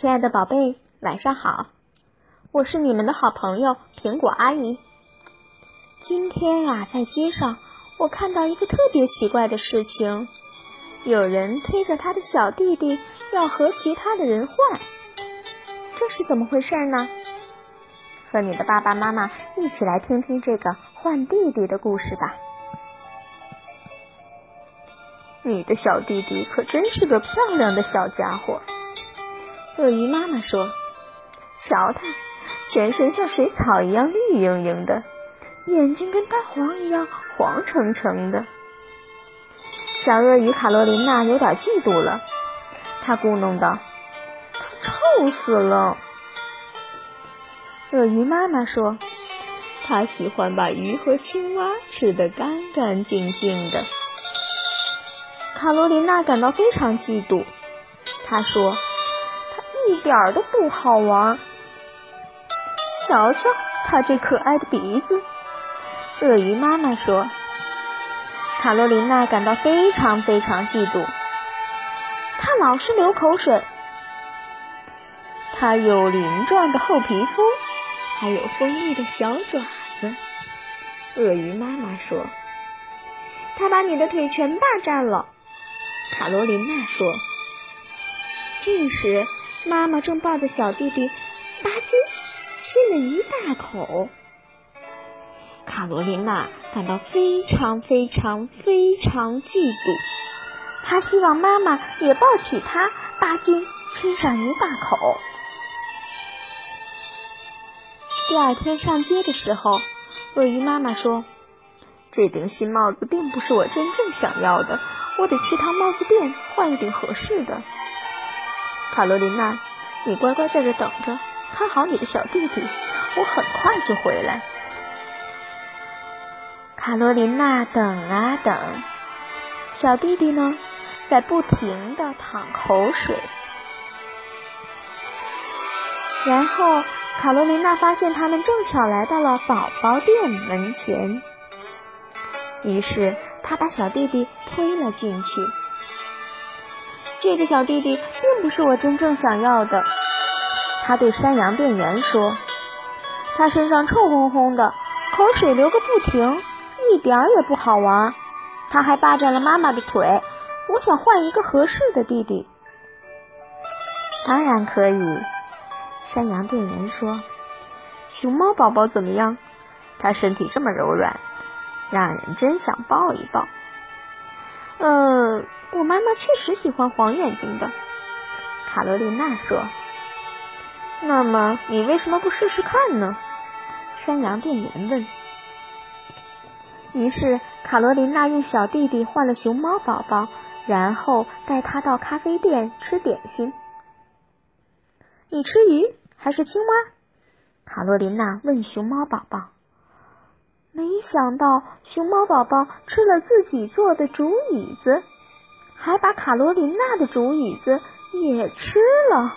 亲爱的宝贝，晚上好，我是你们的好朋友苹果阿姨。今天呀，在街上我看到一个特别奇怪的事情，有人推着他的小弟弟要和其他的人换，这是怎么回事呢？和你的爸爸妈妈一起来听听这个换弟弟的故事吧。你的小弟弟可真是个漂亮的小家伙。鳄鱼妈妈说：“瞧他，全身像水草一样绿莹莹的，眼睛跟蛋黄一样黄澄澄的。”小鳄鱼卡罗琳娜有点嫉妒了，她咕哝道：“臭死了。”鳄鱼妈妈说：“它喜欢把鱼和青蛙吃得干干净净的。”卡罗琳娜感到非常嫉妒，她说。一点都不好玩。瞧瞧他这可爱的鼻子，鳄鱼妈妈说。卡罗琳娜感到非常非常嫉妒，他老是流口水。他有鳞状的厚皮肤，还有锋利的小爪子。鳄鱼妈妈说。他把你的腿全霸占了。卡罗琳娜说。这时。妈妈正抱着小弟弟，吧唧亲了一大口。卡罗琳娜感到非常非常非常嫉妒，她希望妈妈也抱起她，吧唧亲上一大口。第二天上街的时候，鳄鱼妈妈说：“这顶新帽子并不是我真正想要的，我得去趟帽子店换一顶合适的。”卡罗琳娜，你乖乖在这等着，看好你的小弟弟，我很快就回来。卡罗琳娜等啊等，小弟弟呢，在不停的淌口水。然后，卡罗琳娜发现他们正巧来到了宝宝店门前，于是她把小弟弟推了进去。这个小弟弟并不是我真正想要的，他对山羊店员说：“他身上臭烘烘的，口水流个不停，一点也不好玩。他还霸占了妈妈的腿，我想换一个合适的弟弟。”当然可以，山羊店员说：“熊猫宝宝怎么样？他身体这么柔软，让人真想抱一抱。”呃。我妈妈确实喜欢黄眼睛的，卡罗琳娜说。那么你为什么不试试看呢？山羊店员问。于是卡罗琳娜用小弟弟换了熊猫宝宝，然后带他到咖啡店吃点心。你吃鱼还是青蛙？卡罗琳娜问熊猫宝宝。没想到熊猫宝宝吃了自己做的竹椅子。还把卡罗琳娜的竹椅子也吃了，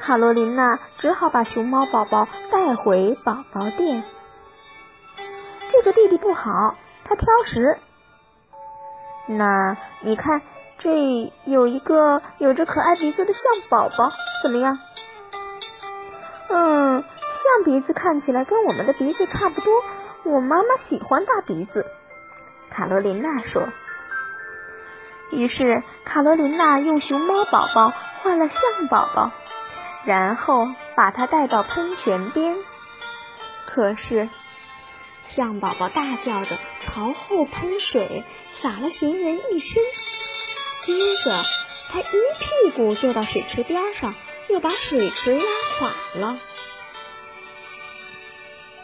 卡罗琳娜只好把熊猫宝宝带回宝宝店。这个弟弟不好，他挑食。那你看，这有一个有着可爱鼻子的象宝宝，怎么样？嗯，鼻子看起来跟我们的鼻子差不多。我妈妈喜欢大鼻子。卡罗琳娜说。于是，卡罗琳娜用熊猫宝宝换了象宝宝，然后把它带到喷泉边。可是，象宝宝大叫着朝后喷水，洒了行人一身。接着，他一屁股坐到水池边上，又把水池压垮了。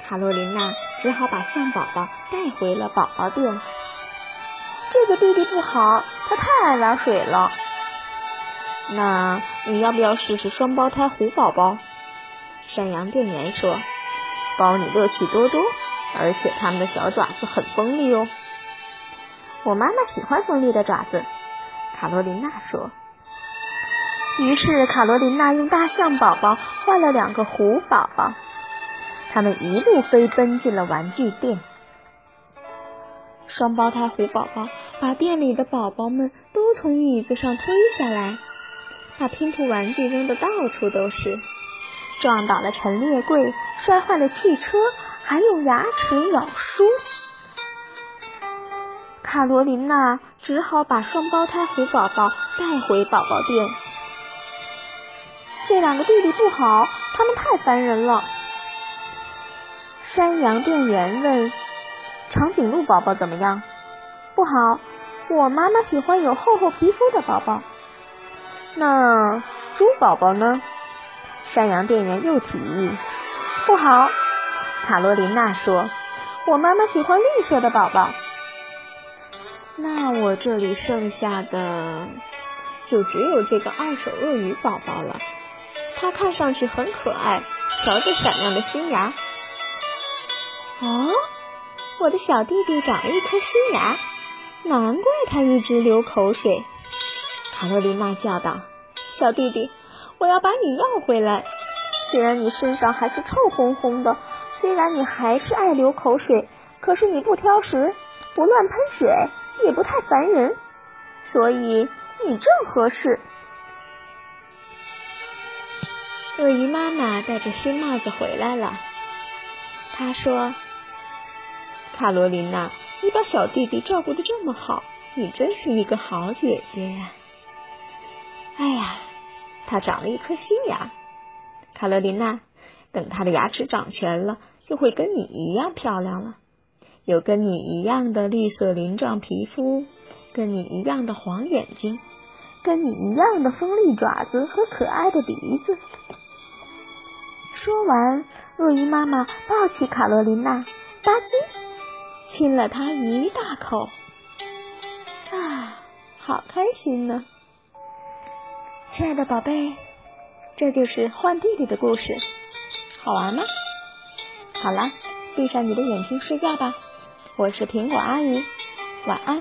卡罗琳娜只好把象宝宝带回了宝宝店。这个弟弟不好，他太爱玩水了。那你要不要试试双胞胎虎宝宝？山羊店员说：“包你乐趣多多，而且他们的小爪子很锋利哦。”我妈妈喜欢锋利的爪子，卡罗琳娜说。于是卡罗琳娜用大象宝宝换了两个虎宝宝，他们一路飞奔进了玩具店。双胞胎虎宝宝把店里的宝宝们都从椅子上推下来，把拼图玩具扔得到处都是，撞倒了陈列柜，摔坏了汽车，还用牙齿咬书。卡罗琳娜只好把双胞胎虎宝宝带回宝宝店。这两个弟弟不好，他们太烦人了。山羊店员问：“长颈鹿宝宝怎么样？”“不好，我妈妈喜欢有厚厚皮肤的宝宝。”“那猪宝宝呢？”山羊店员又提议。“不好。”卡罗琳娜说：“我妈妈喜欢绿色的宝宝。”那我这里剩下的就只有这个二手鳄鱼宝宝了。它看上去很可爱，瞧这闪亮的新牙。哦，我的小弟弟长了一颗新牙，难怪他一直流口水。卡洛琳娜叫道：“小弟弟，我要把你要回来。虽然你身上还是臭烘烘的，虽然你还是爱流口水，可是你不挑食，不乱喷水，也不太烦人，所以你正合适。”鳄鱼妈妈戴着新帽子回来了，她说。卡罗琳娜，你把小弟弟照顾的这么好，你真是一个好姐姐呀！哎呀，他长了一颗新牙，卡罗琳娜，等他的牙齿长全了，就会跟你一样漂亮了，有跟你一样的绿色鳞状皮肤，跟你一样的黄眼睛，跟你一样的锋利爪子和可爱的鼻子。说完，鳄鱼妈妈抱起卡罗琳娜，吧唧。亲了他一大口，啊，好开心呢！亲爱的宝贝，这就是换弟弟的故事，好玩吗？好啦，闭上你的眼睛睡觉吧。我是苹果阿姨，晚安。